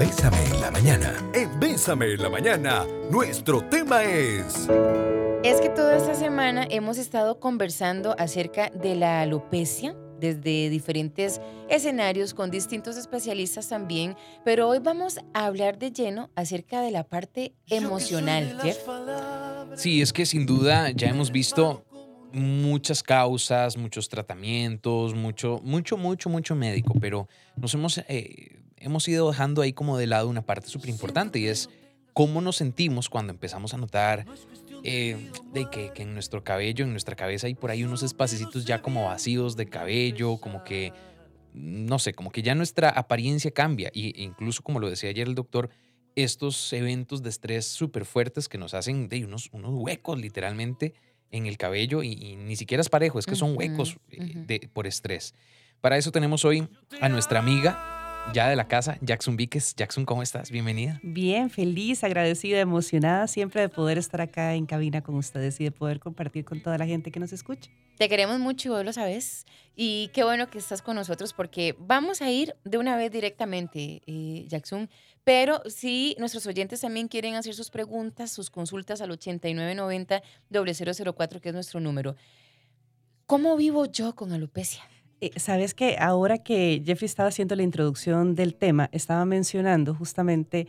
Bésame en la mañana. En Bésame en la mañana, nuestro tema es... Es que toda esta semana hemos estado conversando acerca de la alopecia desde diferentes escenarios con distintos especialistas también, pero hoy vamos a hablar de lleno acerca de la parte emocional, Jeff. Sí, es que sin duda ya hemos visto muchas causas, muchos tratamientos, mucho, mucho, mucho, mucho médico, pero nos hemos, eh, hemos ido dejando ahí como de lado una parte súper importante y es cómo nos sentimos cuando empezamos a notar eh, de que, en nuestro cabello, en nuestra cabeza hay por ahí unos espacios ya como vacíos de cabello, como que, no sé, como que ya nuestra apariencia cambia. Y incluso, como lo decía ayer el doctor, estos eventos de estrés súper fuertes que nos hacen de unos, unos huecos literalmente en el cabello y, ni siquiera es parejo, es que son huecos eh, de, por estrés. Para eso tenemos hoy a nuestra amiga ya de la casa, Jackson Víquez. Jackson, ¿cómo estás? Bienvenida. Bien, feliz, agradecida, emocionada siempre de poder estar acá en cabina con ustedes y de poder compartir con toda la gente que nos escucha. Te queremos mucho y vos lo sabes. Y qué bueno que estás con nosotros porque vamos a ir de una vez directamente, eh, Jackson. Pero si nuestros oyentes también quieren hacer sus preguntas, sus consultas al 8990-004, que es nuestro número. ¿Cómo vivo yo con alopecia? Eh, Sabes que ahora que Jeffrey estaba haciendo la introducción del tema, estaba mencionando justamente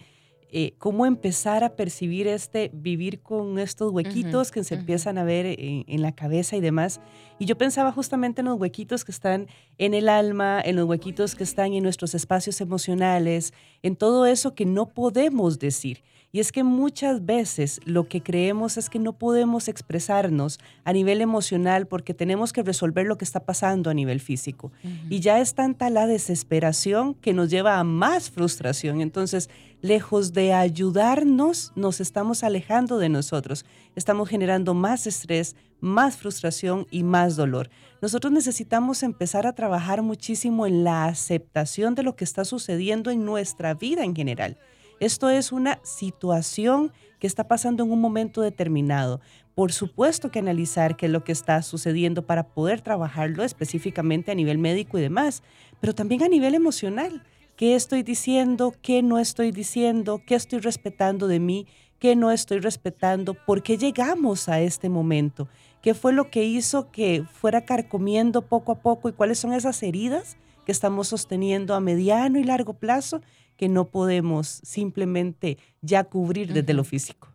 eh, cómo empezar a percibir este, vivir con estos huequitos que se empiezan a ver en, la cabeza y demás. Y yo pensaba justamente en los huequitos que están en el alma, en los huequitos que están en nuestros espacios emocionales, en todo eso que no podemos decir. Y es que muchas veces lo que creemos es que no podemos expresarnos a nivel emocional porque tenemos que resolver lo que está pasando a nivel físico. Y ya es tanta la desesperación que nos lleva a más frustración. Entonces, lejos de ayudarnos, nos estamos alejando de nosotros. Estamos generando más estrés, más frustración y más dolor. Nosotros necesitamos empezar a trabajar muchísimo en la aceptación de lo que está sucediendo en nuestra vida en general. Esto es una situación que está pasando en un momento determinado. Por supuesto que analizar qué es lo que está sucediendo para poder trabajarlo específicamente a nivel médico y demás, pero también a nivel emocional. ¿Qué estoy diciendo? ¿Qué no estoy diciendo? ¿Qué estoy respetando de mí? ¿Qué no estoy respetando? ¿Por qué llegamos a este momento? ¿Qué fue lo que hizo que fuera carcomiendo poco a poco? ¿Y cuáles son esas heridas que estamos sosteniendo a mediano y largo plazo que no podemos simplemente ya cubrir desde lo físico.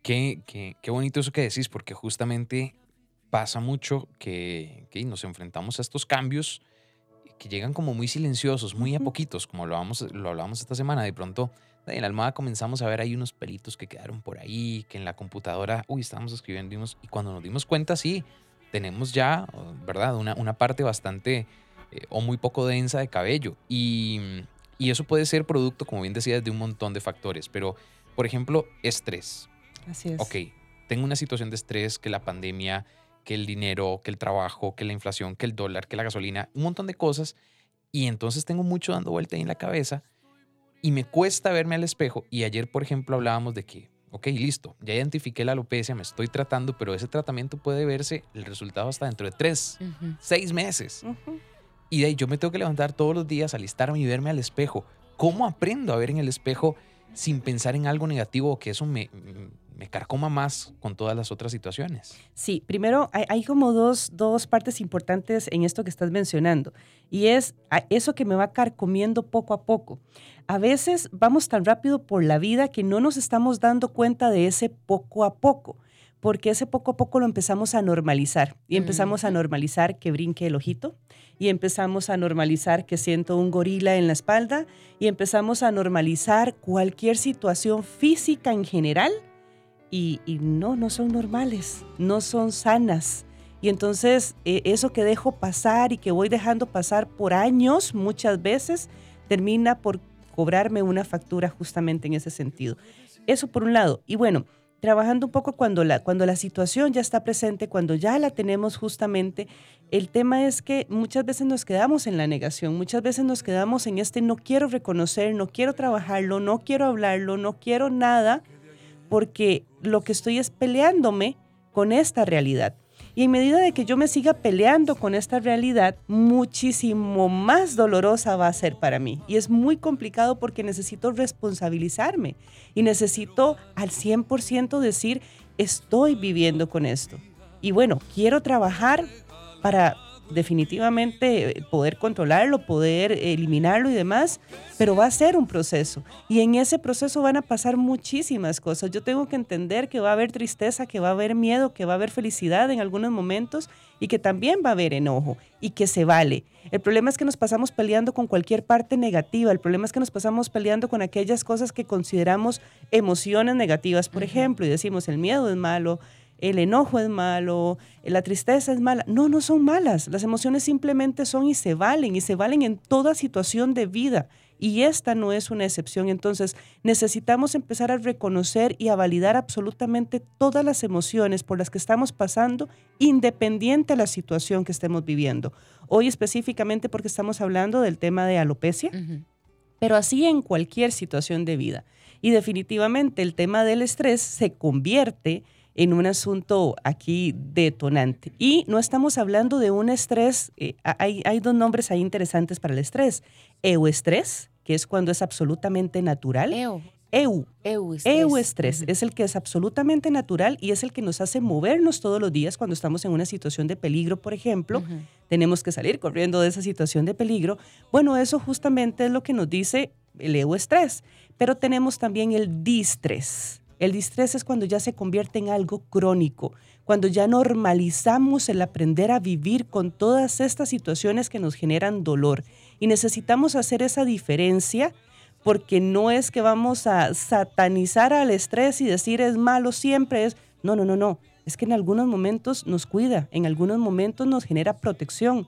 qué, qué, bonito eso que decís, porque justamente pasa mucho que, que, nos enfrentamos a estos cambios que llegan como muy silenciosos, muy a poquitos, como lo, vamos, lo hablábamos esta semana. De pronto, en la almohada comenzamos a ver ahí unos pelitos que quedaron por ahí, que en la computadora, uy, estábamos escribiendo, y cuando nos dimos cuenta, sí, tenemos ya, ¿verdad? Una, una parte bastante eh, o muy poco densa de cabello. Y, y eso puede ser producto, como bien decías, de un montón de factores. Pero, por ejemplo, estrés. Así es. Ok, tengo una situación de estrés que la pandemia, que el dinero, que el trabajo, que la inflación, que el dólar, que la gasolina, un montón de cosas. Y entonces tengo mucho dando vuelta ahí en la cabeza y me cuesta verme al espejo. Y ayer, por ejemplo, hablábamos de que, ok, listo, ya identifiqué la alopecia, me estoy tratando, pero ese tratamiento puede verse el resultado hasta dentro de tres, seis meses. Y de ahí yo me tengo que levantar todos los días, alistarme y verme al espejo. ¿Cómo aprendo a ver en el espejo sin pensar en algo negativo o que eso me, me carcoma más con todas las otras situaciones? Sí, primero hay, como dos, dos, partes importantes en esto que estás mencionando. Y es eso que me va carcomiendo poco a poco. A veces vamos tan rápido por la vida que no nos estamos dando cuenta de ese poco a poco porque ese poco a poco lo empezamos a normalizar y empezamos a normalizar que brinque el ojito y empezamos a normalizar que siento un gorila en la espalda y empezamos a normalizar cualquier situación física en general y, no, no son normales, no son sanas. Y entonces e, eso que dejo pasar y que voy dejando pasar por años muchas veces termina por cobrarme una factura justamente en ese sentido. Eso por un lado. Y bueno, trabajando un poco cuando la, cuando la situación ya está presente, cuando ya la tenemos justamente, el tema es que muchas veces nos quedamos en la negación, muchas veces nos quedamos en este no quiero reconocer, no quiero trabajarlo, no quiero hablarlo, no quiero nada, porque lo que estoy es peleándome con esta realidad. Y en medida de que yo me siga peleando con esta realidad, muchísimo más dolorosa va a ser para mí. Y es muy complicado porque necesito responsabilizarme y necesito al 100% decir, estoy viviendo con esto. Y bueno, quiero trabajar para definitivamente eh, poder controlarlo, poder eliminarlo y demás, pero va a ser un proceso. Y en ese proceso van a pasar muchísimas cosas. Yo tengo que entender que va a haber tristeza, que va a haber miedo, que va a haber felicidad en algunos momentos y que también va a haber enojo y que se vale. El problema es que nos pasamos peleando con cualquier parte negativa, el problema es que nos pasamos peleando con aquellas cosas que consideramos emociones negativas, por ejemplo, y decimos el miedo es malo, el enojo es malo, la tristeza es mala. No, no son malas. Las emociones simplemente son y se valen, y se valen en toda situación de vida. Y esta no es una excepción. Entonces, necesitamos empezar a reconocer y a validar absolutamente todas las emociones por las que estamos pasando, independiente de la situación que estemos viviendo. Hoy específicamente porque estamos hablando del tema de alopecia, pero así en cualquier situación de vida. Y definitivamente el tema del estrés se convierte en un asunto aquí detonante. Y no estamos hablando de un estrés, eh, hay, hay, dos nombres ahí interesantes para el estrés. Euestrés, que es cuando es absolutamente natural. Eu. Eu. Euestrés. Euestrés es el que es absolutamente natural y es el que nos hace movernos todos los días cuando estamos en una situación de peligro, por ejemplo. Tenemos que salir corriendo de esa situación de peligro. Bueno, eso justamente es lo que nos dice el euestrés. Pero tenemos también el distrés el distrés es cuando ya se convierte en algo crónico, cuando ya normalizamos el aprender a vivir con todas estas situaciones que nos generan dolor. Y necesitamos hacer esa diferencia porque no es que vamos a satanizar al estrés y decir es malo siempre, es no, no, no, no. Es que en algunos momentos nos cuida, en algunos momentos nos genera protección,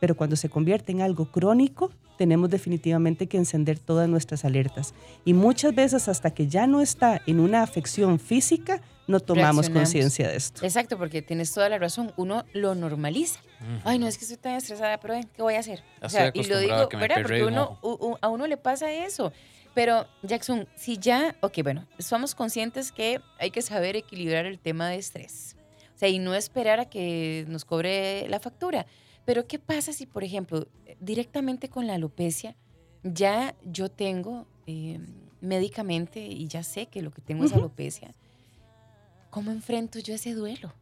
pero cuando se convierte en algo crónico, tenemos definitivamente que encender todas nuestras alertas. Y muchas veces hasta que ya no está en una afección física, no tomamos conciencia de esto. Exacto, porque tienes toda la razón. Uno lo normaliza. Ay, no es que estoy tan estresada, pero ¿qué voy a hacer? O sea, y lo digo, ¿verdad? Porque uno, a uno le pasa eso. Pero, Jackson, si ya, ok, bueno, somos conscientes que hay que saber equilibrar el tema de estrés. O sea, y no esperar a que nos cobre la factura. Pero, ¿qué pasa si, por ejemplo, directamente con la alopecia, ya yo tengo eh, médicamente y ya sé que lo que tengo es alopecia? ¿Cómo enfrento yo ese duelo?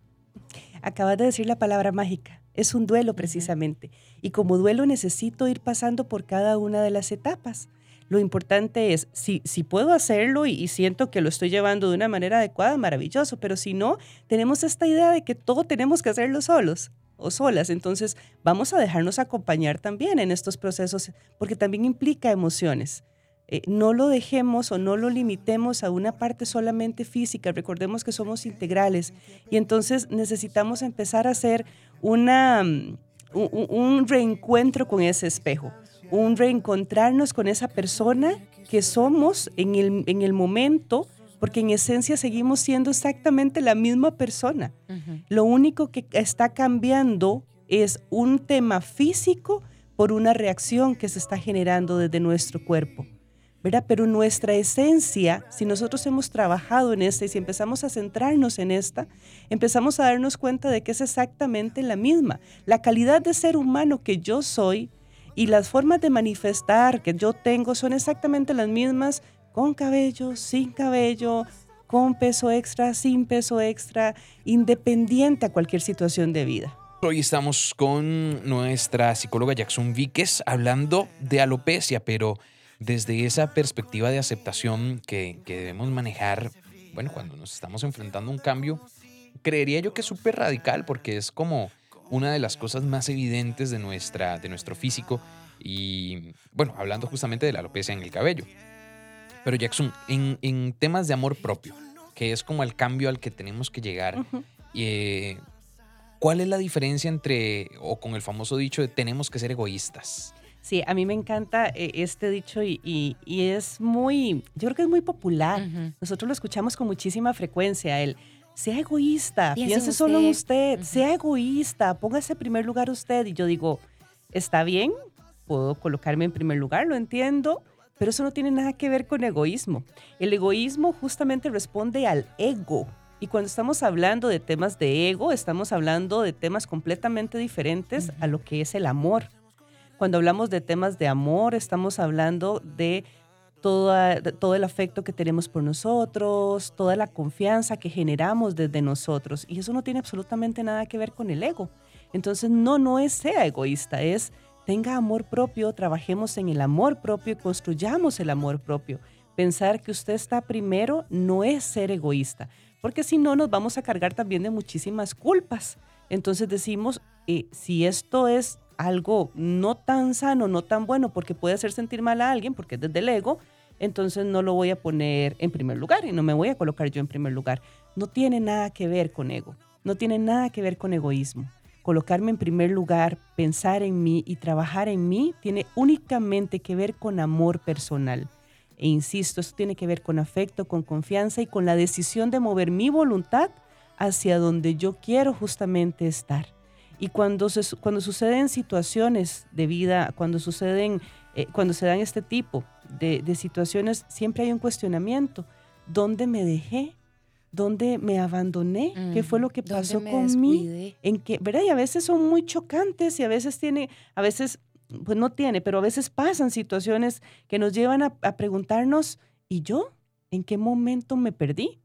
Acabas de decir la palabra mágica. Es un duelo precisamente. Y como duelo necesito ir pasando por cada una de las etapas. Lo importante es, si, si puedo hacerlo y, siento que lo estoy llevando de una manera adecuada, maravilloso, pero si no, tenemos esta idea de que todo tenemos que hacerlo solos o solas. Entonces, vamos a dejarnos acompañar también en estos procesos, porque también implica emociones. Eh, no lo dejemos o no lo limitemos a una parte solamente física. Recordemos que somos integrales y entonces necesitamos empezar a hacer una, mm, un, reencuentro con ese espejo, un reencontrarnos con esa persona que somos en el, en el momento porque en esencia seguimos siendo exactamente la misma persona. Lo único que está cambiando es un tema físico por una reacción que se está generando desde nuestro cuerpo. ¿verdad? Pero nuestra esencia, si nosotros hemos trabajado en esta y si empezamos a centrarnos en esta, empezamos a darnos cuenta de que es exactamente la misma. La calidad de ser humano que yo soy y las formas de manifestar que yo tengo son exactamente las mismas con cabello, sin cabello, con peso extra, sin peso extra, independiente a cualquier situación de vida. Hoy estamos con nuestra psicóloga Jackson Víquez hablando de alopecia, pero desde esa perspectiva de aceptación que, debemos manejar, bueno, cuando nos estamos enfrentando a un cambio, creería yo que es súper radical porque es como una de las cosas más evidentes de, nuestra, de nuestro físico y, bueno, hablando justamente de la alopecia en el cabello. Pero Jackson, en, temas de amor propio, que es como el cambio al que tenemos que llegar, eh, ¿cuál es la diferencia entre, o con el famoso dicho de tenemos que ser egoístas? Sí, a mí me encanta eh, este dicho y, es muy, yo creo que es muy popular. Nosotros lo escuchamos con muchísima frecuencia, el sea egoísta, piense, solo en usted, sea egoísta, póngase en primer lugar usted. Y yo digo, está bien, puedo colocarme en primer lugar, lo entiendo, pero eso no tiene nada que ver con egoísmo. El egoísmo justamente responde al ego. Y cuando estamos hablando de temas de ego, estamos hablando de temas completamente diferentes a lo que es el amor. Cuando hablamos de temas de amor, estamos hablando de todo el afecto que tenemos por nosotros, toda la confianza que generamos desde nosotros. Y eso no tiene absolutamente nada que ver con el ego. Entonces, no, no es sea egoísta, es tenga amor propio, trabajemos en el amor propio y construyamos el amor propio. Pensar que usted está primero no es ser egoísta, porque si no nos vamos a cargar también de muchísimas culpas. Entonces decimos, eh, si esto es algo no tan sano, no tan bueno, porque puede hacer sentir mal a alguien, porque es desde el ego, entonces no lo voy a poner en primer lugar y no me voy a colocar yo en primer lugar. No tiene nada que ver con ego, no tiene nada que ver con egoísmo. Colocarme en primer lugar, pensar en mí y trabajar en mí tiene únicamente que ver con amor personal. E insisto, esto tiene que ver con afecto, con confianza y con la decisión de mover mi voluntad hacia donde yo quiero justamente estar. Y cuando, se, cuando suceden situaciones de vida, cuando suceden, eh, cuando se dan este tipo de, de, situaciones, siempre hay un cuestionamiento. ¿Dónde me dejé? ¿Dónde me abandoné? ¿Qué fue lo que pasó conmigo? En que, ¿verdad? Y a veces son muy chocantes y a veces tiene, a veces, pues no tiene, pero a veces pasan situaciones que nos llevan a, a preguntarnos, ¿y yo? ¿En qué momento me perdí?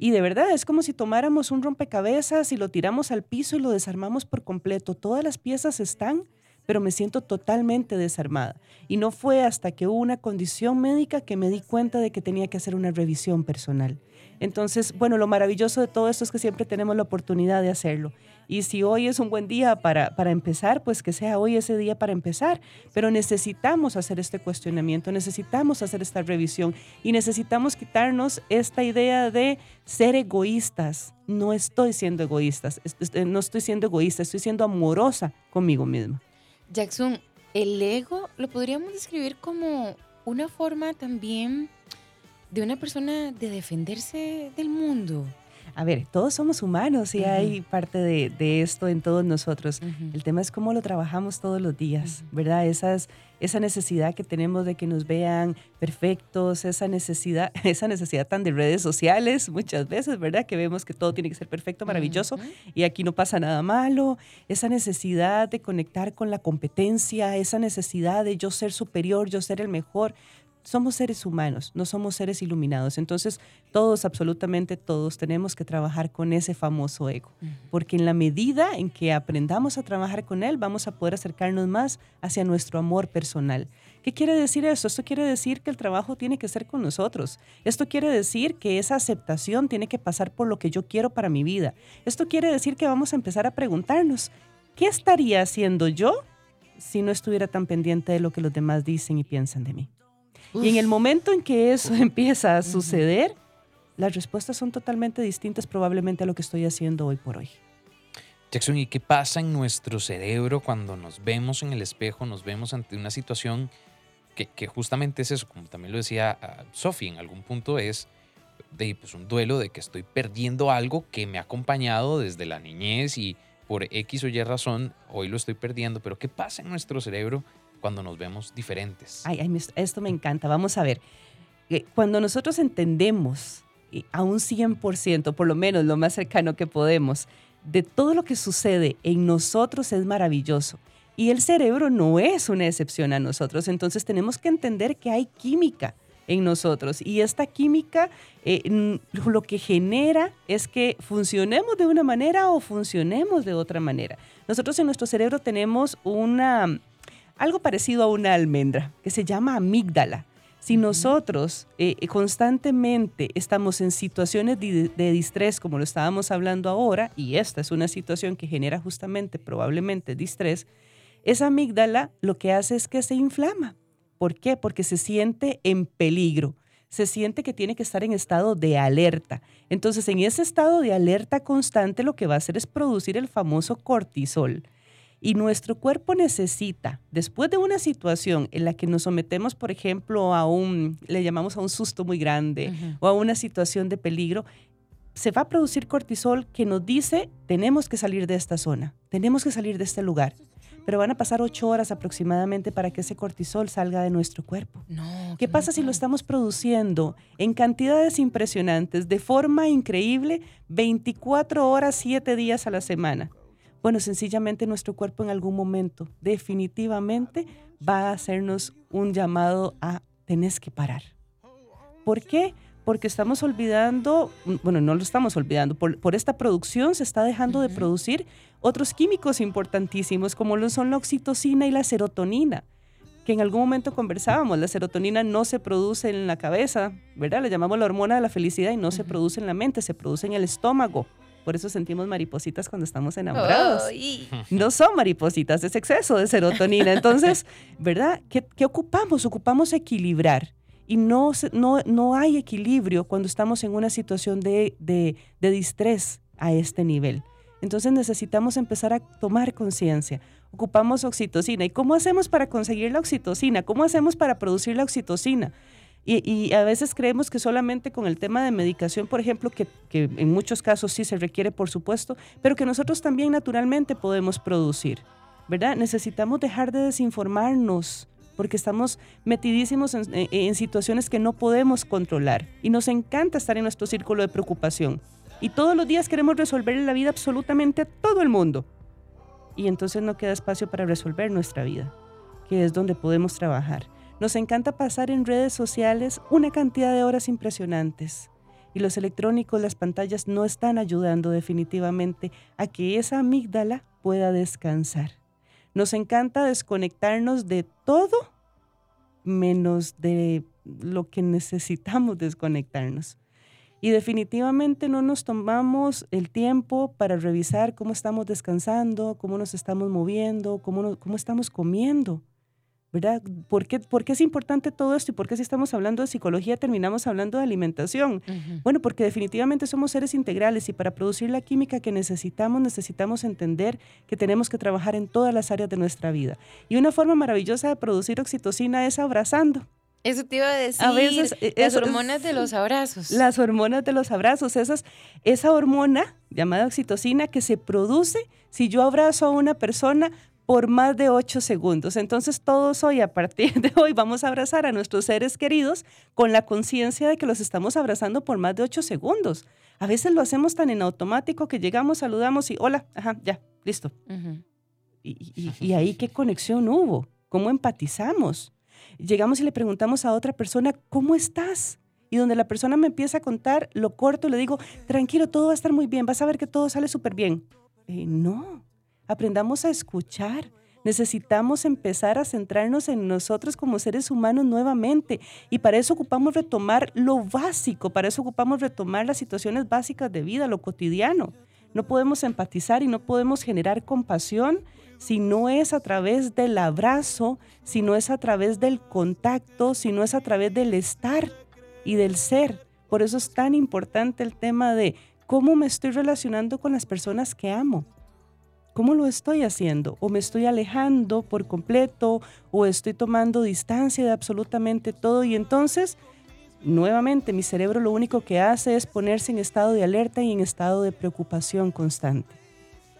Y de verdad es como si tomáramos un rompecabezas y lo tiramos al piso y lo desarmamos por completo. Todas las piezas están, pero me siento totalmente desarmada. Y no fue hasta que hubo una condición médica que me di cuenta de que tenía que hacer una revisión personal. Entonces, bueno, lo maravilloso de todo esto es que siempre tenemos la oportunidad de hacerlo. Y si hoy es un buen día para, para empezar, pues que sea hoy ese día para empezar. Pero necesitamos hacer este cuestionamiento, necesitamos hacer esta revisión y necesitamos quitarnos esta idea de ser egoístas. No estoy siendo egoísta, no estoy siendo egoísta, estoy siendo amorosa conmigo misma. Jackson, el ego lo podríamos describir como una forma también de una persona de defenderse del mundo. A ver, todos somos humanos y hay parte de, esto en todos nosotros. El tema es cómo lo trabajamos todos los días, ¿verdad? Esas, esa necesidad que tenemos de que nos vean perfectos, esa necesidad, esa necesidad tan de redes sociales muchas veces, ¿verdad? Que vemos que todo tiene que ser perfecto, maravilloso y aquí no pasa nada malo. Esa necesidad de conectar con la competencia, esa necesidad de yo ser superior, yo ser el mejor somos seres humanos, no somos seres iluminados. Entonces, todos, absolutamente todos, tenemos que trabajar con ese famoso ego, porque en la medida en que aprendamos a trabajar con él, vamos a poder acercarnos más hacia nuestro amor personal. ¿Qué quiere decir eso? Esto quiere decir que el trabajo tiene que ser con nosotros. Esto quiere decir que esa aceptación tiene que pasar por lo que yo quiero para mi vida. Esto quiere decir que vamos a empezar a preguntarnos, ¿qué estaría haciendo yo si no estuviera tan pendiente de lo que los demás dicen y piensan de mí? Y en el momento en que eso empieza a suceder, las respuestas son totalmente distintas probablemente a lo que estoy haciendo hoy por hoy. Jackson, ¿y qué pasa en nuestro cerebro cuando nos vemos en el espejo, nos vemos ante una situación que, que justamente es eso, como también lo decía uh, Sophie, en algún punto es de pues, un duelo de que estoy perdiendo algo que me ha acompañado desde la niñez y por X o Y razón hoy lo estoy perdiendo, pero ¿qué pasa en nuestro cerebro cuando nos vemos diferentes. Ay, esto me encanta. Vamos a ver. Eh, cuando nosotros entendemos a un 100%, por lo menos lo más cercano que podemos, de todo lo que sucede en nosotros es maravilloso. Y el cerebro no es una excepción a nosotros. Entonces tenemos que entender que hay química en nosotros. Y esta química eh, lo que genera es que funcionemos de una manera o funcionemos de otra manera. Nosotros en nuestro cerebro tenemos una, algo parecido a una almendra, que se llama amígdala. Si nosotros eh, constantemente estamos en situaciones de, de, distrés, como lo estábamos hablando ahora, y esta es una situación que genera justamente probablemente distrés, esa amígdala lo que hace es que se inflama. ¿Por qué? Porque se siente en peligro, se siente que tiene que estar en estado de alerta. Entonces, en ese estado de alerta constante, lo que va a hacer es producir el famoso cortisol. Y nuestro cuerpo necesita, después de una situación en la que nos sometemos, por ejemplo, a un, le llamamos a un susto muy grande o a una situación de peligro, se va a producir cortisol que nos dice, tenemos que salir de esta zona, tenemos que salir de este lugar. pero van a pasar ocho horas aproximadamente para que ese cortisol salga de nuestro cuerpo. No, ¿Qué pasa si lo estamos produciendo en cantidades impresionantes, de forma increíble, 24 horas, 7 días a la semana? Bueno, sencillamente nuestro cuerpo en algún momento definitivamente va a hacernos un llamado a tenés que parar. ¿Por qué? Porque estamos olvidando, bueno, no lo estamos olvidando, por, por esta producción se está dejando de producir otros químicos importantísimos como lo son la oxitocina y la serotonina que en algún momento conversábamos, la serotonina no se produce en la cabeza, ¿verdad? Le llamamos la hormona de la felicidad y no se produce en la mente, se produce en el estómago. Por eso sentimos maripositas cuando estamos enamorados. No son maripositas, es exceso de serotonina. Entonces, ¿verdad? ¿Qué, qué ocupamos? Ocupamos equilibrar. Y no, no, no hay equilibrio cuando estamos en una situación de, de, de distrés a este nivel. Entonces necesitamos empezar a tomar conciencia. Ocupamos oxitocina. ¿Y cómo hacemos para conseguir la oxitocina? ¿Cómo hacemos para producir la oxitocina? Y, a veces creemos que solamente con el tema de medicación, por ejemplo, que, en muchos casos sí se requiere, por supuesto, pero que nosotros también naturalmente podemos producir, ¿verdad? Necesitamos dejar de desinformarnos porque estamos metidísimos en, en situaciones que no podemos controlar y nos encanta estar en nuestro círculo de preocupación. Y todos los días queremos resolver la vida absolutamente a todo el mundo. Y entonces no queda espacio para resolver nuestra vida, que es donde podemos trabajar. Nos encanta pasar en redes sociales una cantidad de horas impresionantes. Y los electrónicos, las pantallas no están ayudando definitivamente a que esa amígdala pueda descansar. Nos encanta desconectarnos de todo menos de lo que necesitamos desconectarnos. Y definitivamente no nos tomamos el tiempo para revisar cómo estamos descansando, cómo nos estamos moviendo, cómo, cómo estamos comiendo. ¿Verdad? ¿Por qué, es importante todo esto y por qué si estamos hablando de psicología terminamos hablando de alimentación? Bueno, porque definitivamente somos seres integrales y para producir la química que necesitamos necesitamos entender que tenemos que trabajar en todas las áreas de nuestra vida. Y una forma maravillosa de producir oxitocina es abrazando. Eso te iba a decir. A veces, e, las hormonas de los abrazos. Las hormonas de los abrazos. Esas, esa hormona llamada oxitocina que se produce si yo abrazo a una persona por más de ocho segundos. Entonces todos hoy, a partir de hoy, vamos a abrazar a nuestros seres queridos con la conciencia de que los estamos abrazando por más de ocho segundos. A veces lo hacemos tan en automático que llegamos, saludamos y hola, ajá, ya, listo. y, y ahí qué conexión hubo, cómo empatizamos. Llegamos y le preguntamos a otra persona, ¿cómo estás? y donde la persona me empieza a contar, lo corto, le digo, tranquilo, todo va a estar muy bien, vas a ver que todo sale súper bien. Eh, no, aprendamos a escuchar. Necesitamos empezar a centrarnos en nosotros como seres humanos nuevamente y para eso ocupamos retomar lo básico, para eso ocupamos retomar las situaciones básicas de vida, lo cotidiano. No podemos empatizar y no podemos generar compasión si no es a través del abrazo, si no es a través del contacto, si no es a través del estar y del ser. Por eso es tan importante el tema de cómo me estoy relacionando con las personas que amo. ¿Cómo lo estoy haciendo? ¿O me estoy alejando por completo? ¿O estoy tomando distancia de absolutamente todo? Y entonces, nuevamente, mi cerebro lo único que hace es ponerse en estado de alerta y en estado de preocupación constante.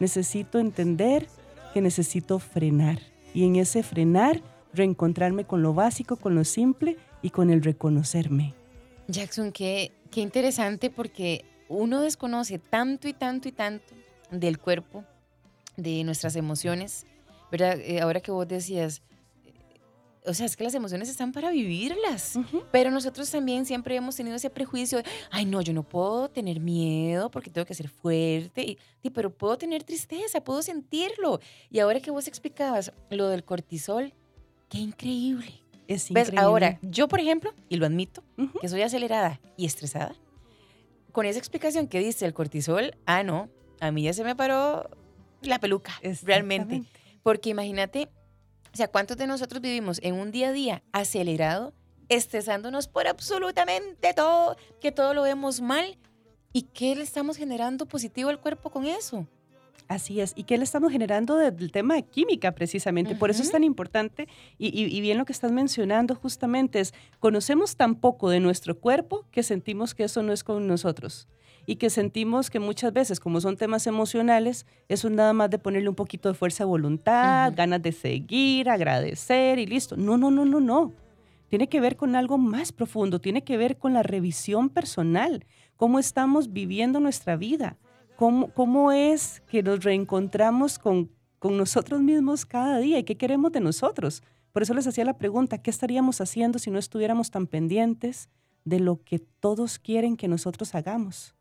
Necesito entender que necesito frenar. Y en ese frenar, reencontrarme con lo básico, con lo simple y con el reconocerme. Jackson, qué, qué interesante porque uno desconoce tanto y tanto y tanto del cuerpo de nuestras emociones, ¿verdad? Eh, ahora que vos decías, eh, o sea, es que las emociones están para vivirlas, pero nosotros también siempre hemos tenido ese prejuicio de, ay, no, yo no puedo tener miedo porque tengo que ser fuerte, y, pero puedo tener tristeza, puedo sentirlo. Y ahora que vos explicabas lo del cortisol, qué increíble. Es increíble. Ahora, yo, por ejemplo, y lo admito, que soy acelerada y estresada, con esa explicación que dice el cortisol, ah, no, a mí ya se me paró la peluca, realmente. Porque imagínate, o sea, ¿cuántos de nosotros vivimos en un día a día acelerado, estresándonos por absolutamente todo, que todo lo vemos mal? ¿Y qué le estamos generando positivo al cuerpo con eso? Así es. ¿Y qué le estamos generando del tema de química precisamente? Por eso es tan importante y, bien lo que estás mencionando justamente es, conocemos tan poco de nuestro cuerpo que sentimos que eso no es con nosotros y que sentimos que muchas veces, como son temas emocionales, eso es nada más de ponerle un poquito de fuerza de voluntad, ganas de seguir, agradecer y listo. No, no, no, no, no. Tiene que ver con algo más profundo, tiene que ver con la revisión personal, cómo estamos viviendo nuestra vida ¿Cómo, es que nos reencontramos con, con nosotros mismos cada día y qué queremos de nosotros? Por eso les hacía la pregunta, ¿qué estaríamos haciendo si no estuviéramos tan pendientes de lo que todos quieren que nosotros hagamos?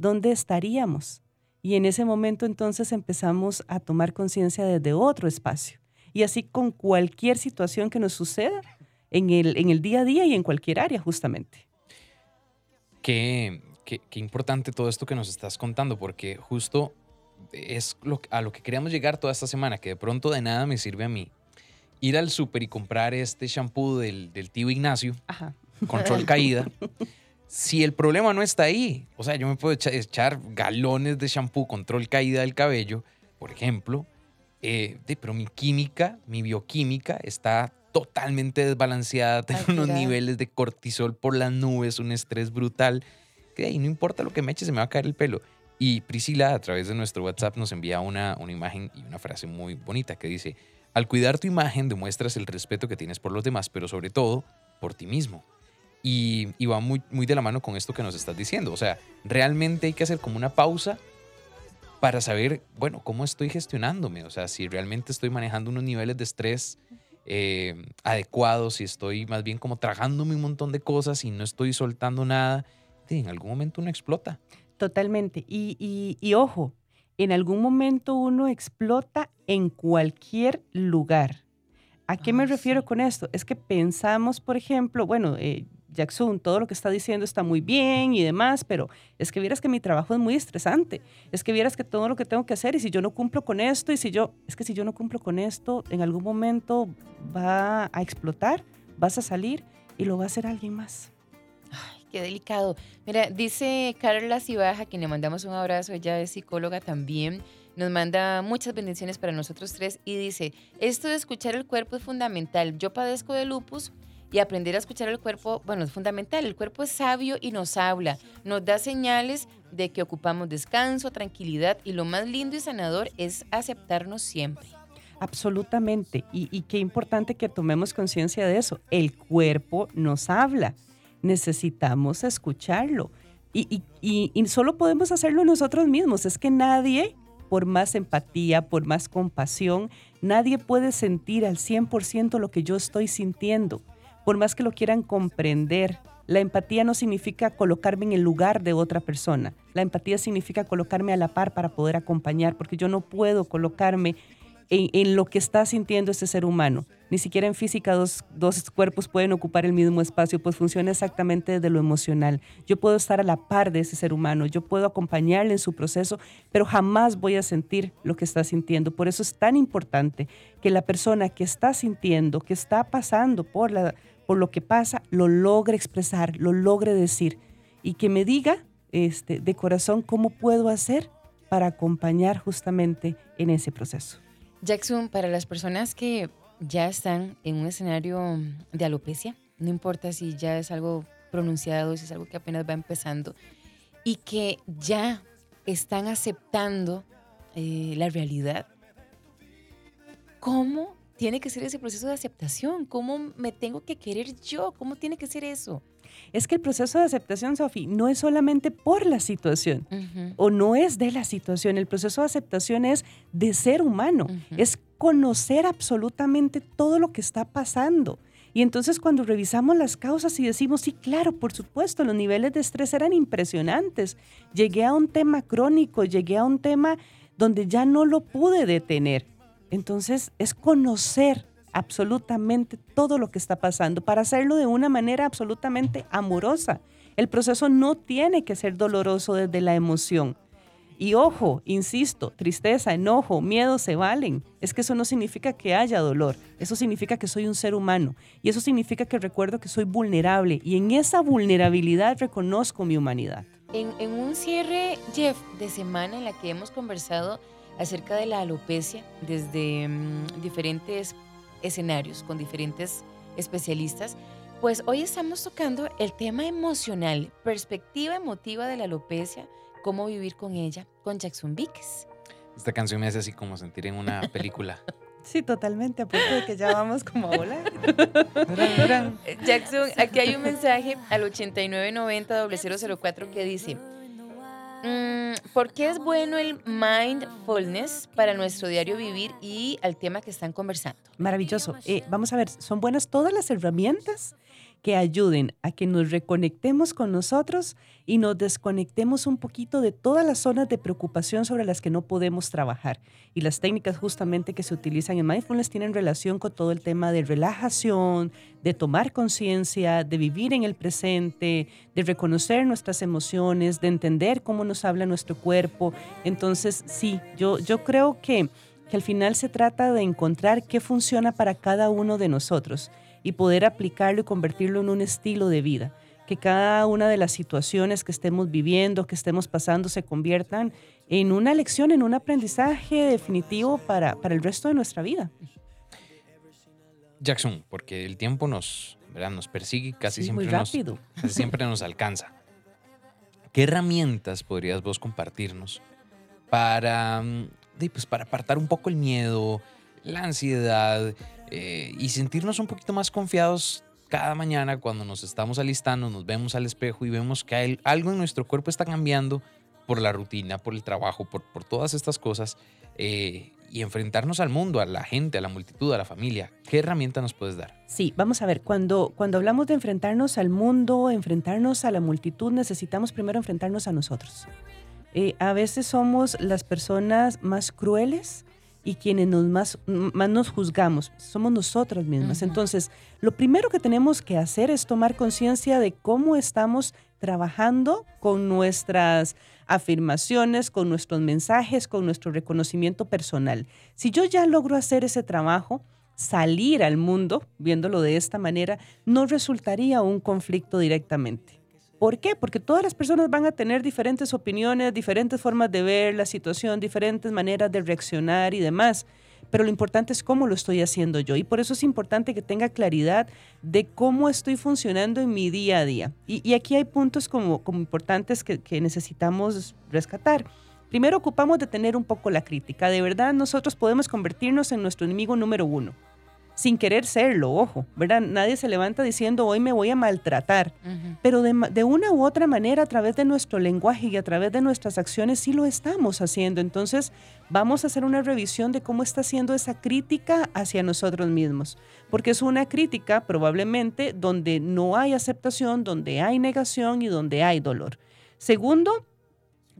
¿Dónde estaríamos? Y en ese momento entonces empezamos a tomar conciencia desde otro espacio. Y así con cualquier situación que nos suceda en el, en el día a día y en cualquier área justamente. Qué, qué, importante todo esto que nos estás contando, porque justo es lo, a lo que queríamos llegar toda esta semana, que de pronto de nada me sirve a mí ir al súper y comprar este shampoo del, del tío Ignacio, control caída. si el problema no está ahí, o sea, yo me puedo echar, galones de shampoo control caída del cabello, por ejemplo, eh, pero mi química, mi bioquímica está totalmente desbalanceada, tengo unos niveles de cortisol por las nubes, un estrés brutal y no importa lo que me eche, se me va a caer el pelo. Y Priscila, a través de nuestro WhatsApp, nos envía una, una imagen y una frase muy bonita que dice, al cuidar tu imagen demuestras el respeto que tienes por los demás, pero sobre todo por ti mismo. Y, y, va muy, muy de la mano con esto que nos estás diciendo. O sea, realmente hay que hacer como una pausa para saber, bueno, cómo estoy gestionándome. O sea, si realmente estoy manejando unos niveles de estrés eh, adecuados, si estoy más bien como tragándome un montón de cosas y no estoy soltando nada en algún momento uno explota. Totalmente. Y, ojo, en algún momento uno explota en cualquier lugar. ¿A qué me refiero con esto? Es que pensamos, por ejemplo, bueno, eh, Jackson, todo lo que está diciendo está muy bien y demás, pero es que vieras que mi trabajo es muy estresante, es que vieras que todo lo que tengo que hacer y si yo no cumplo con esto y si yo, es que si yo no cumplo con esto, en algún momento va a explotar, vas a salir y lo va a hacer alguien más. Qué delicado. Mira, dice Carla Cibaja, quien le mandamos un abrazo, ella es psicóloga también, nos manda muchas bendiciones para nosotros tres y dice, esto de escuchar el cuerpo es fundamental. Yo padezco de lupus y aprender a escuchar el cuerpo, bueno, es fundamental. El cuerpo es sabio y nos habla, nos da señales de que ocupamos descanso, tranquilidad y lo más lindo y sanador es aceptarnos siempre. Absolutamente. Y, y qué importante que tomemos conciencia de eso. El cuerpo nos habla necesitamos escucharlo. Y, solo podemos hacerlo nosotros mismos. Es que nadie, por más empatía, por más compasión, nadie puede sentir al 100% lo que yo estoy sintiendo, por más que lo quieran comprender. La empatía no significa colocarme en el lugar de otra persona. La empatía significa colocarme a la par para poder acompañar, porque yo no puedo colocarme en, lo que está sintiendo ese ser humano. Ni siquiera en física dos, dos, cuerpos pueden ocupar el mismo espacio, pues funciona exactamente desde lo emocional. Yo puedo estar a la par de ese ser humano, yo puedo acompañarle en su proceso, pero jamás voy a sentir lo que está sintiendo. Por eso es tan importante que la persona que está sintiendo, que está pasando por, la, por lo que pasa, lo logre expresar, lo logre decir y que me diga este, de corazón cómo puedo hacer para acompañar justamente en ese proceso. Jackson, para las personas que ya están en un escenario de alopecia, no importa si ya es algo pronunciado, si es algo que apenas va empezando, y que ya están aceptando eh, la realidad, ¿cómo tiene que ser ese proceso de aceptación? ¿Cómo me tengo que querer yo? ¿Cómo tiene que ser eso? Es que el proceso de aceptación, Sofi, no es solamente por la situación o no es de la situación. El proceso de aceptación es de ser humano, es conocer absolutamente todo lo que está pasando. Y entonces cuando revisamos las causas y decimos, sí, claro, por supuesto, los niveles de estrés eran impresionantes. Llegué a un tema crónico, llegué a un tema donde ya no lo pude detener. Entonces es conocer absolutamente todo lo que está pasando, para hacerlo de una manera absolutamente amorosa. El proceso no tiene que ser doloroso desde la emoción. Y ojo, insisto, tristeza, enojo, miedo se valen. Es que eso no significa que haya dolor. Eso significa que soy un ser humano. Y eso significa que recuerdo que soy vulnerable. Y en esa vulnerabilidad reconozco mi humanidad. En, un cierre, Jeff, de semana en la que hemos conversado acerca de la alopecia desde mm, diferentes escenarios, con diferentes especialistas, pues hoy estamos tocando el tema emocional, perspectiva emotiva de la alopecia, cómo vivir con ella, con Jackson Víquez. Esta canción me hace así como sentir en una película. Sí, totalmente, a punto de que ya vamos como a volar. Jackson, aquí hay un mensaje al 8990-004 que dice, ¿por qué es bueno el mindfulness para nuestro diario vivir y al tema que están conversando? Maravilloso. Eh, vamos a ver, son buenas todas las herramientas que ayuden a que nos reconectemos con nosotros y nos desconectemos un poquito de todas las zonas de preocupación sobre las que no podemos trabajar. Y las técnicas justamente que se utilizan en mindfulness tienen relación con todo el tema de relajación, de tomar conciencia, de vivir en el presente, de reconocer nuestras emociones, de entender cómo nos habla nuestro cuerpo. Entonces, sí, yo, yo creo que, que al final se trata de encontrar qué funciona para cada uno de nosotros y poder aplicarlo y convertirlo en un estilo de vida. Que cada una de las situaciones que estemos viviendo, que estemos pasando, se conviertan en una lección, en un aprendizaje definitivo para, para el resto de nuestra vida. Jackson, porque el tiempo nos, ¿verdad? nos persigue, casi, siempre Nos, casi siempre nos alcanza. ¿Qué herramientas podrías vos compartirnos para, mm, pues, para apartar un poco el miedo, la ansiedad eh, y sentirnos un poquito más confiados cada mañana cuando nos estamos alistando, nos vemos al espejo y vemos que algo en nuestro cuerpo está cambiando por la rutina, por el trabajo, por, por todas estas cosas eh, y enfrentarnos al mundo, a la gente, a la multitud, a la familia. ¿Qué herramienta nos puedes dar? Sí, vamos a ver, cuando, cuando hablamos de enfrentarnos al mundo, enfrentarnos a la multitud, necesitamos primero enfrentarnos a nosotros. Eh, a veces somos las personas más crueles, y quienes nos más, más nos juzgamos somos nosotras mismas. Entonces, lo primero que tenemos que hacer es tomar conciencia de cómo estamos trabajando con nuestras afirmaciones, con nuestros mensajes, con nuestro reconocimiento personal. Si yo ya logro hacer ese trabajo, salir al mundo, viéndolo de esta manera, no resultaría un conflicto directamente. ¿Por qué? Porque todas las personas van a tener diferentes opiniones, diferentes formas de ver la situación, diferentes maneras de reaccionar y demás. Pero lo importante es cómo lo estoy haciendo yo. Y por eso es importante que tenga claridad de cómo estoy funcionando en mi día a día. Y, aquí hay puntos como, importantes que necesitamos rescatar. Primero ocupamos de tener un poco la crítica. De verdad, nosotros podemos convertirnos en nuestro enemigo número uno sin querer serlo, ojo, ¿verdad? Nadie se levanta diciendo hoy me voy a maltratar, pero de, de, una u otra manera a través de nuestro lenguaje y a través de nuestras acciones sí lo estamos haciendo. Entonces vamos a hacer una revisión de cómo está haciendo esa crítica hacia nosotros mismos, porque es una crítica probablemente donde no hay aceptación, donde hay negación y donde hay dolor. Segundo,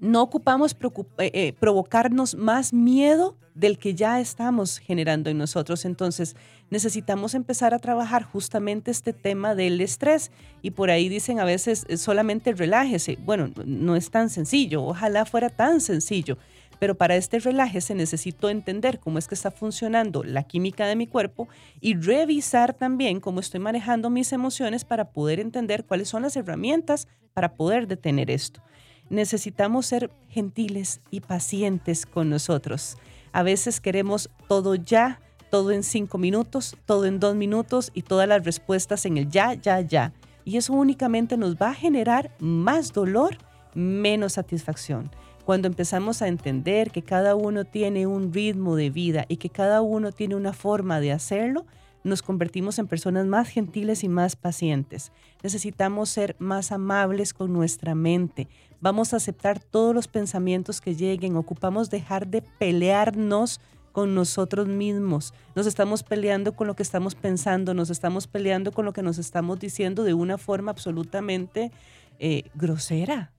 no ocupamos eh, eh, provocarnos más miedo del que ya estamos generando en nosotros. Entonces, necesitamos empezar a trabajar justamente este tema del estrés. Y por ahí dicen a veces eh, solamente relájese. Bueno, no es tan sencillo. Ojalá fuera tan sencillo. Pero para este relájese necesito entender cómo es que está funcionando la química de mi cuerpo y revisar también cómo estoy manejando mis emociones para poder entender cuáles son las herramientas para poder detener esto necesitamos ser gentiles y pacientes con nosotros. A veces queremos todo ya, todo en cinco minutos, todo en dos minutos y todas las respuestas en el ya, ya, ya. Y eso únicamente nos va a generar más dolor, menos satisfacción. Cuando empezamos a entender que cada uno tiene un ritmo de vida y que cada uno tiene una forma de hacerlo, nos convertimos en personas más gentiles y más pacientes. Necesitamos ser más amables con nuestra mente. Vamos a aceptar todos los pensamientos que lleguen. Ocupamos dejar de pelearnos con nosotros mismos. Nos estamos peleando con lo que estamos pensando, nos estamos peleando con lo que nos estamos diciendo de una forma absolutamente eh, grosera.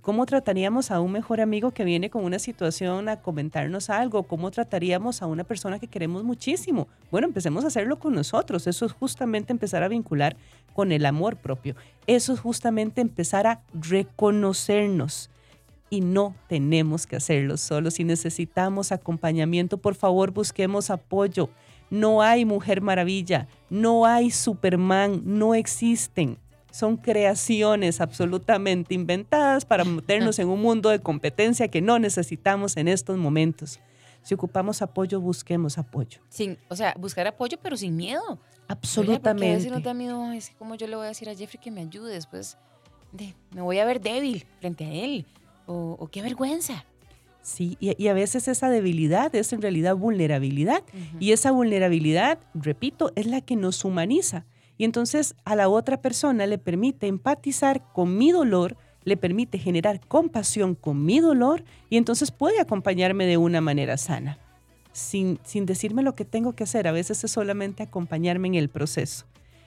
¿Cómo trataríamos a un mejor amigo que viene con una situación a comentarnos algo? ¿Cómo trataríamos a una persona que queremos muchísimo? Bueno, empecemos a hacerlo con nosotros. Eso es justamente empezar a vincular con el amor propio. Eso es justamente empezar a reconocernos. Y no tenemos que hacerlo solos. Si necesitamos acompañamiento, por favor busquemos apoyo. No hay mujer maravilla, no hay Superman, no existen son creaciones absolutamente inventadas para meternos en un mundo de competencia que no necesitamos en estos momentos. Si ocupamos apoyo, busquemos apoyo. Sin, o sea, buscar apoyo, pero sin miedo. Absolutamente. Veces no da miedo, es como yo le voy a decir a Jeffrey que me ayude, después de, me voy a ver débil frente a él, o, qué vergüenza. Sí, y, a veces esa debilidad es en realidad vulnerabilidad. Y esa vulnerabilidad, repito, es la que nos humaniza. Y entonces a la otra persona le permite empatizar con mi dolor, le permite generar compasión con mi dolor y entonces puede acompañarme de una manera sana, sin, sin decirme lo que tengo que hacer. A veces es solamente acompañarme en el proceso.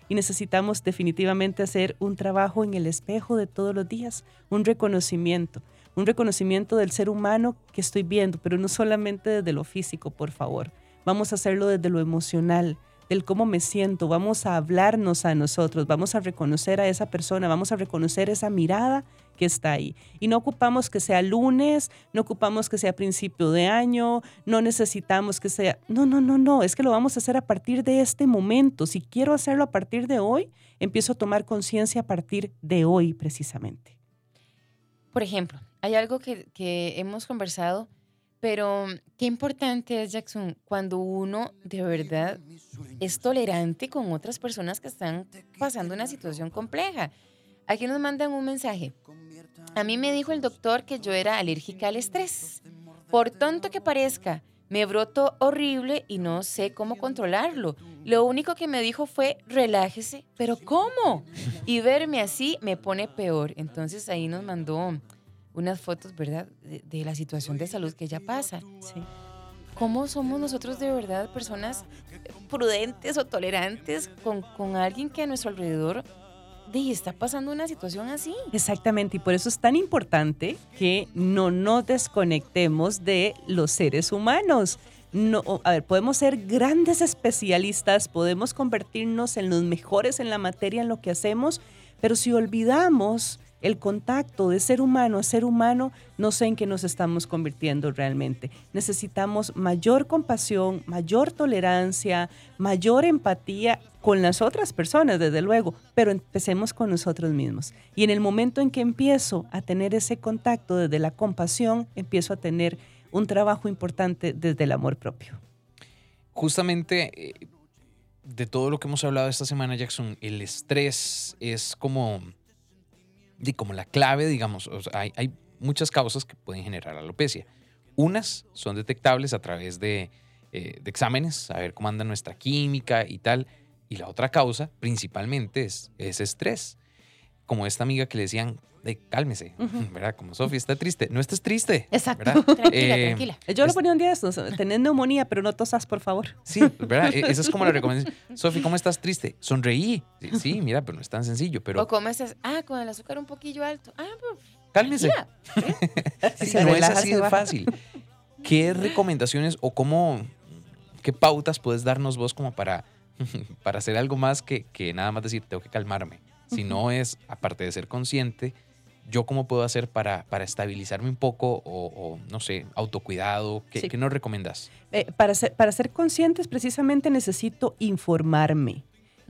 Y necesitamos definitivamente hacer un trabajo en el espejo de todos los días, un reconocimiento, un reconocimiento del ser humano que estoy viendo, pero no solamente desde lo físico, por favor. Vamos a hacerlo desde lo emocional, del cómo me siento, vamos a hablarnos a nosotros, vamos a reconocer a esa persona, vamos a reconocer esa mirada que está ahí. Y no ocupamos que sea lunes, no ocupamos que sea principio de año, no necesitamos que sea... No, no, no, no, es que lo vamos a hacer a partir de este momento. Si quiero hacerlo a partir de hoy, empiezo a tomar conciencia a partir de hoy precisamente. Por ejemplo, hay algo que, que hemos conversado pero qué importante es, Jackson, cuando uno de verdad es tolerante con otras personas que están pasando una situación compleja. Aquí nos mandan un mensaje. A mí me dijo el doctor que yo era alérgica al estrés. Por tonto que parezca, me brotó horrible y no sé cómo controlarlo. Lo único que me dijo fue, relájese, pero ¿cómo? Y verme así me pone peor. Entonces ahí nos mandó unas fotos, ¿verdad?, de, la situación de salud que ella pasa. Sí. ¿Cómo somos nosotros de verdad personas prudentes o tolerantes con, con alguien que a nuestro alrededor de, está pasando una situación así? Exactamente, y por eso es tan importante que no nos desconectemos de los seres humanos. No, a ver, podemos ser grandes especialistas, podemos convertirnos en los mejores en la materia, en lo que hacemos, pero si olvidamos el contacto de ser humano a ser humano, no sé en qué nos estamos convirtiendo realmente. Necesitamos mayor compasión, mayor tolerancia, mayor empatía con las otras personas, desde luego, pero empecemos con nosotros mismos. Y en el momento en que empiezo a tener ese contacto desde la compasión, empiezo a tener un trabajo importante desde el amor propio. Justamente, eh, de todo lo que hemos hablado esta semana, Jackson, el estrés es como y como la clave, digamos, hay, muchas causas que pueden generar alopecia. Unas son detectables a través de, eh, de, exámenes, a ver cómo anda nuestra química y tal. Y la otra causa, principalmente, es, es estrés. Como esta amiga que le decían, de cálmese, ¿verdad? Como Sofía está triste. No estés triste. Exacto. Tranquila, eh, tranquila. Yo lo ponía un día de estos. Tenés neumonía, pero no tosas, por favor. Sí, ¿verdad? E, esa es como la recomendación. Sofía, ¿cómo estás triste? Sonreí. Sí, mira, pero no es tan sencillo. Pero... O cómo estás, ah, con el azúcar un poquillo alto. Ah, pues. Cálmese. sí, no es así de fácil. ¿Qué recomendaciones o cómo, qué pautas puedes darnos vos como para, para hacer algo más que, que nada más decir, tengo que calmarme? Si no es, aparte de ser consciente, ¿yo cómo puedo hacer para, para estabilizarme un poco o, no sé, autocuidado? ¿Qué, nos recomiendas? Eh, para, ser, para ser conscientes, precisamente necesito informarme.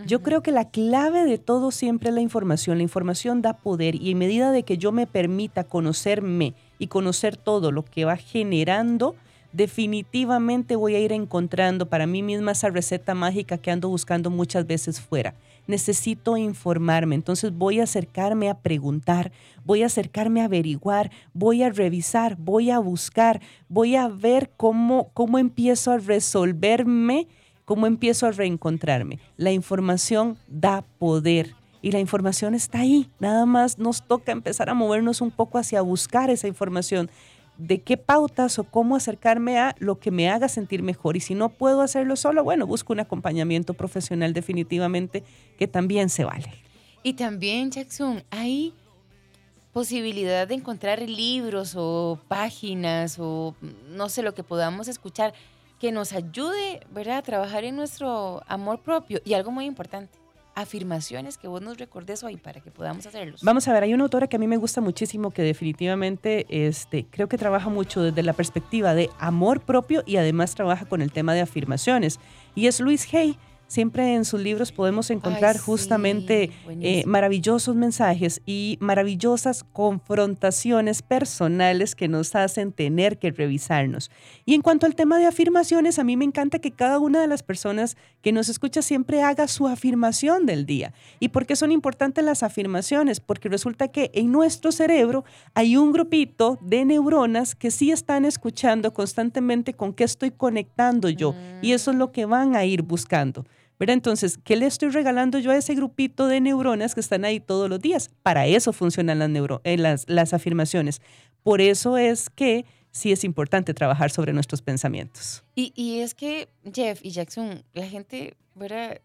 Yo creo que la clave de todo siempre es la información. La información da poder y en medida de que yo me permita conocerme y conocer todo lo que va generando, definitivamente voy a ir encontrando para mí misma esa receta mágica que ando buscando muchas veces fuera necesito informarme. Entonces voy a acercarme a preguntar, voy a acercarme a averiguar, voy a revisar, voy a buscar, voy a ver cómo, cómo empiezo a resolverme, cómo empiezo a reencontrarme. La información da poder. Y la información está ahí, nada más nos toca empezar a movernos un poco hacia buscar esa información de qué pautas o cómo acercarme a lo que me haga sentir mejor. Y si no puedo hacerlo solo, bueno, busco un acompañamiento profesional definitivamente que también se vale. Y también, Jackson, hay posibilidad de encontrar libros o páginas o no sé lo que podamos escuchar que nos ayude, ¿verdad?, a trabajar en nuestro amor propio. Y algo muy importante, afirmaciones que vos nos recordes hoy para que podamos hacerlos. Vamos a ver, hay una autora que a mí me gusta muchísimo que definitivamente este, creo que trabaja mucho desde la perspectiva de amor propio y además trabaja con el tema de afirmaciones. Y es Luis Hay. Siempre en sus libros podemos encontrar justamente eh, maravillosos mensajes y maravillosas confrontaciones personales que nos hacen tener que revisarnos. Y en cuanto al tema de afirmaciones, a mí me encanta que cada una de las personas que nos escucha siempre haga su afirmación del día. ¿Y por qué son importantes las afirmaciones? Porque resulta que en nuestro cerebro hay un grupito de neuronas que sí están escuchando constantemente con qué estoy conectando yo. Y eso es lo que van a ir buscando. ¿Verdad? Entonces, ¿qué le estoy regalando yo a ese grupito de neuronas que están ahí todos los días? Para eso funcionan las, neuro eh, las, las afirmaciones. Por eso es que sí es importante trabajar sobre nuestros pensamientos. Y, y es que, Jeff y Jackson, la gente, ¿verdad?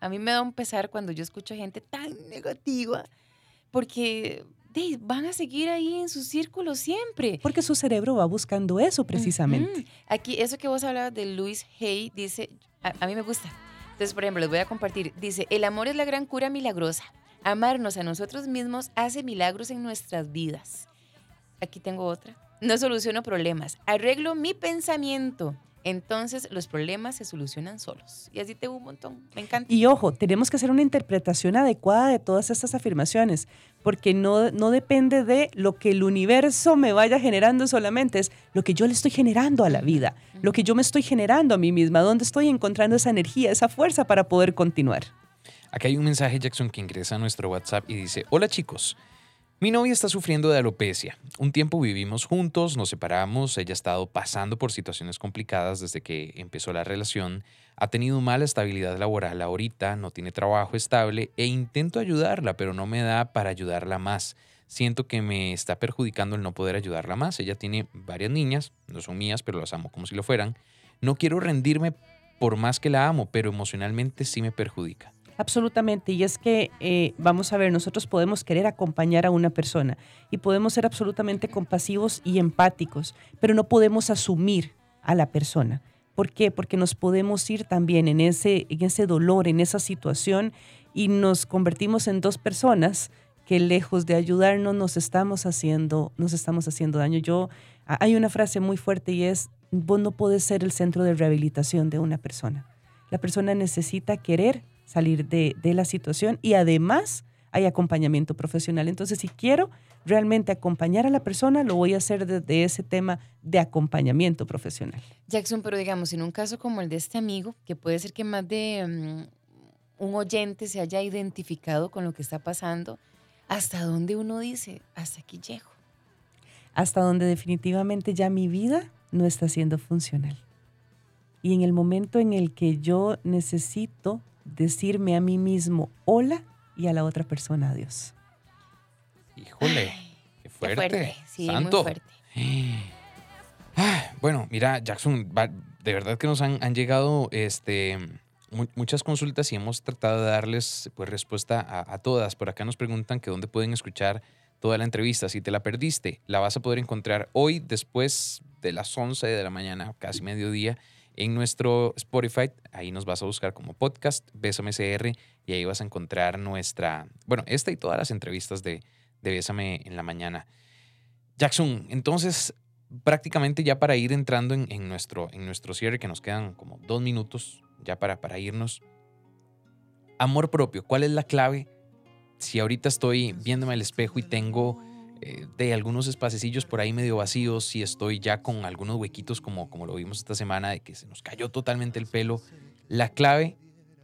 A mí me da un pesar cuando yo escucho gente tan negativa, porque van a seguir ahí en su círculo siempre. Porque su cerebro va buscando eso precisamente. Aquí, eso que vos hablabas de Louis Hay, dice, a, mí me gusta. Entonces, por ejemplo, les voy a compartir. Dice, el amor es la gran cura milagrosa. Amarnos a nosotros mismos hace milagros en nuestras vidas. Aquí tengo otra. No soluciono problemas, arreglo mi pensamiento entonces los problemas se solucionan solos. Y así tengo un montón. Me encanta. Y ojo, tenemos que hacer una interpretación adecuada de todas estas afirmaciones, porque no, no depende de lo que el universo me vaya generando solamente, es lo que yo le estoy generando a la vida, lo que yo me estoy generando a mí misma, dónde estoy encontrando esa energía, esa fuerza para poder continuar. Aquí hay un mensaje, Jackson, que ingresa a nuestro WhatsApp y dice, hola chicos. Mi novia está sufriendo de alopecia. Un tiempo vivimos juntos, nos separamos, ella ha estado pasando por situaciones complicadas desde que empezó la relación, ha tenido mala estabilidad laboral ahorita, no tiene trabajo estable e intento ayudarla, pero no me da para ayudarla más. Siento que me está perjudicando el no poder ayudarla más. Ella tiene varias niñas, no son mías, pero las amo como si lo fueran. No quiero rendirme por más que la amo, pero emocionalmente sí me perjudica. Absolutamente, y es que, eh, vamos a ver, nosotros podemos querer acompañar a una persona y podemos ser absolutamente compasivos y empáticos, pero no podemos asumir a la persona. ¿Por qué? Porque nos podemos ir también en ese, en ese dolor, en esa situación y nos convertimos en dos personas que lejos de ayudarnos nos estamos haciendo, nos estamos haciendo daño. Yo, hay una frase muy fuerte y es, vos no puedes ser el centro de rehabilitación de una persona. La persona necesita querer salir de, la situación y además hay acompañamiento profesional. Entonces, si quiero realmente acompañar a la persona, lo voy a hacer desde ese tema de acompañamiento profesional. Jackson, pero digamos, en un caso como el de este amigo, que puede ser que más de mm, un oyente se haya identificado con lo que está pasando, ¿hasta dónde uno dice, hasta aquí llego? Hasta donde definitivamente ya mi vida no está siendo funcional. Y en el momento en el que yo necesito decirme a mí mismo hola y a la otra persona adiós. Híjole, qué fuerte. Sí, Santo. Muy fuerte. bueno, mira, Jackson, de verdad que nos han, llegado este, muchas consultas y hemos tratado de darles pues, respuesta a, a, todas. Por acá nos preguntan que dónde pueden escuchar toda la entrevista. Si te la perdiste, la vas a poder encontrar hoy después de las 11 de la mañana, casi mediodía en nuestro Spotify. Ahí nos vas a buscar como podcast, Bésame CR, y ahí vas a encontrar nuestra, bueno, esta y todas las entrevistas de, de Bésame en la mañana. Jackson, entonces, prácticamente ya para ir entrando en, nuestro, en nuestro cierre, que nos quedan como dos minutos ya para, para irnos. Amor propio, ¿cuál es la clave? Si ahorita estoy viéndome al espejo y tengo eh, de algunos espacecillos por ahí medio vacíos, si estoy ya con algunos huequitos como, como lo vimos esta semana, de que se nos cayó totalmente el pelo, la clave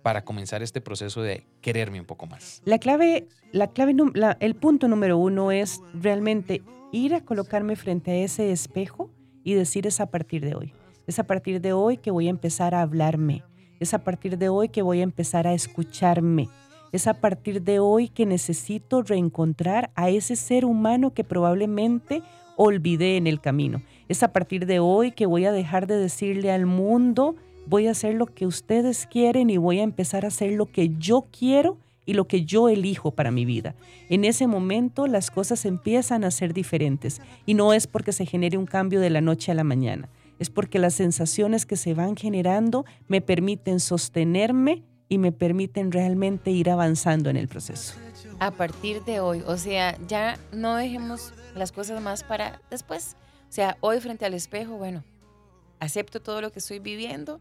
para comenzar este proceso de quererme un poco más? La clave, la clave el punto número uno es realmente ir a colocarme frente a ese espejo y decir es a partir de hoy. Es a partir de hoy que voy a empezar a hablarme. Es a partir de hoy que voy a empezar a escucharme. Es a partir de hoy que necesito reencontrar a ese ser humano que probablemente olvidé en el camino. Es a partir de hoy que voy a dejar de decirle al mundo, voy a hacer lo que ustedes quieren y voy a empezar a hacer lo que yo quiero y lo que yo elijo para mi vida. En ese momento las cosas empiezan a ser diferentes y no es porque se genere un cambio de la noche a la mañana, es porque las sensaciones que se van generando me permiten sostenerme y me permiten realmente ir avanzando en el proceso. A partir de hoy, o sea, ya no dejemos las cosas más para después. O sea, hoy frente al espejo, bueno, acepto todo lo que estoy viviendo,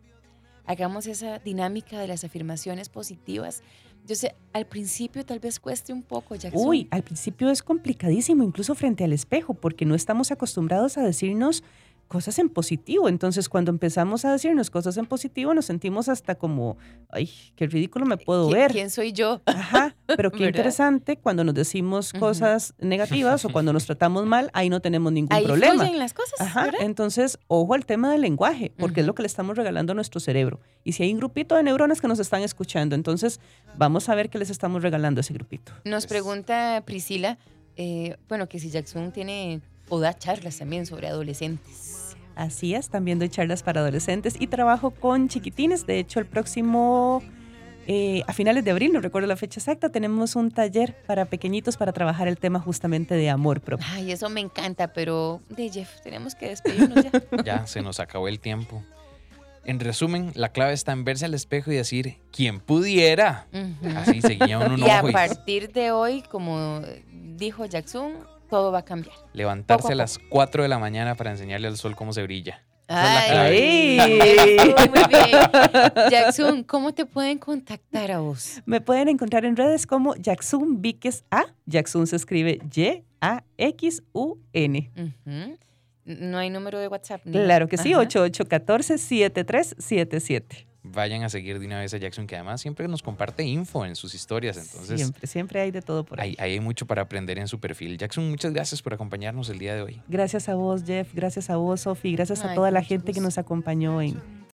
hagamos esa dinámica de las afirmaciones positivas. Yo sé, al principio tal vez cueste un poco, Jackson. Uy, al principio es complicadísimo, incluso frente al espejo, porque no estamos acostumbrados a decirnos cosas en positivo. Entonces, cuando empezamos a decirnos cosas en positivo, nos sentimos hasta como, ay, qué ridículo me puedo ¿Qui- ver. ¿Quién soy yo? Ajá, pero qué ¿Verdad? interesante cuando nos decimos cosas negativas o cuando nos tratamos mal, ahí no tenemos ningún Ahí problema. fluyen las cosas, Ajá, ¿verdad? entonces, ojo al tema del lenguaje, porque es lo que le estamos regalando a nuestro cerebro. Y si hay un grupito de neuronas que nos están escuchando, entonces vamos a ver qué les estamos regalando a ese grupito. Nos pregunta Priscila, eh, bueno, que si Jackson tiene o da charlas también sobre adolescentes. Así es, también doy charlas para adolescentes y trabajo con chiquitines. De hecho, el próximo, eh, a finales de abril, no recuerdo la fecha exacta, tenemos un taller para pequeñitos para trabajar el tema justamente de amor propio. Ay, eso me encanta, pero de Jeff, tenemos que despedirnos ya. Ya se nos acabó el tiempo. En resumen, la clave está en verse al espejo y decir, ¿quién pudiera? Así seguía uno un Y a ojo y partir de hoy, como dijo Jackson, todo va a cambiar. levantarse poco a a las 4 de la mañana para enseñarle al sol cómo se brilla. Ay, muy bien. Jackson, ¿cómo te pueden contactar a vos? Me pueden encontrar en redes como Jackson Víquez A. Jackson se escribe Y-A-X-U-N. No hay número de WhatsApp. ni- Claro que sí, Ajá. 8814-7377. Vayan a seguir de una vez a Jackson, que además siempre nos comparte info en sus historias. Entonces, Siempre, siempre hay de todo por ahí. hay mucho para aprender en su perfil. Jackson, muchas gracias por acompañarnos el día de hoy. Gracias a vos, Jeff. Gracias a vos, Sofi. Gracias a Ay, toda la gente que nos acompañó en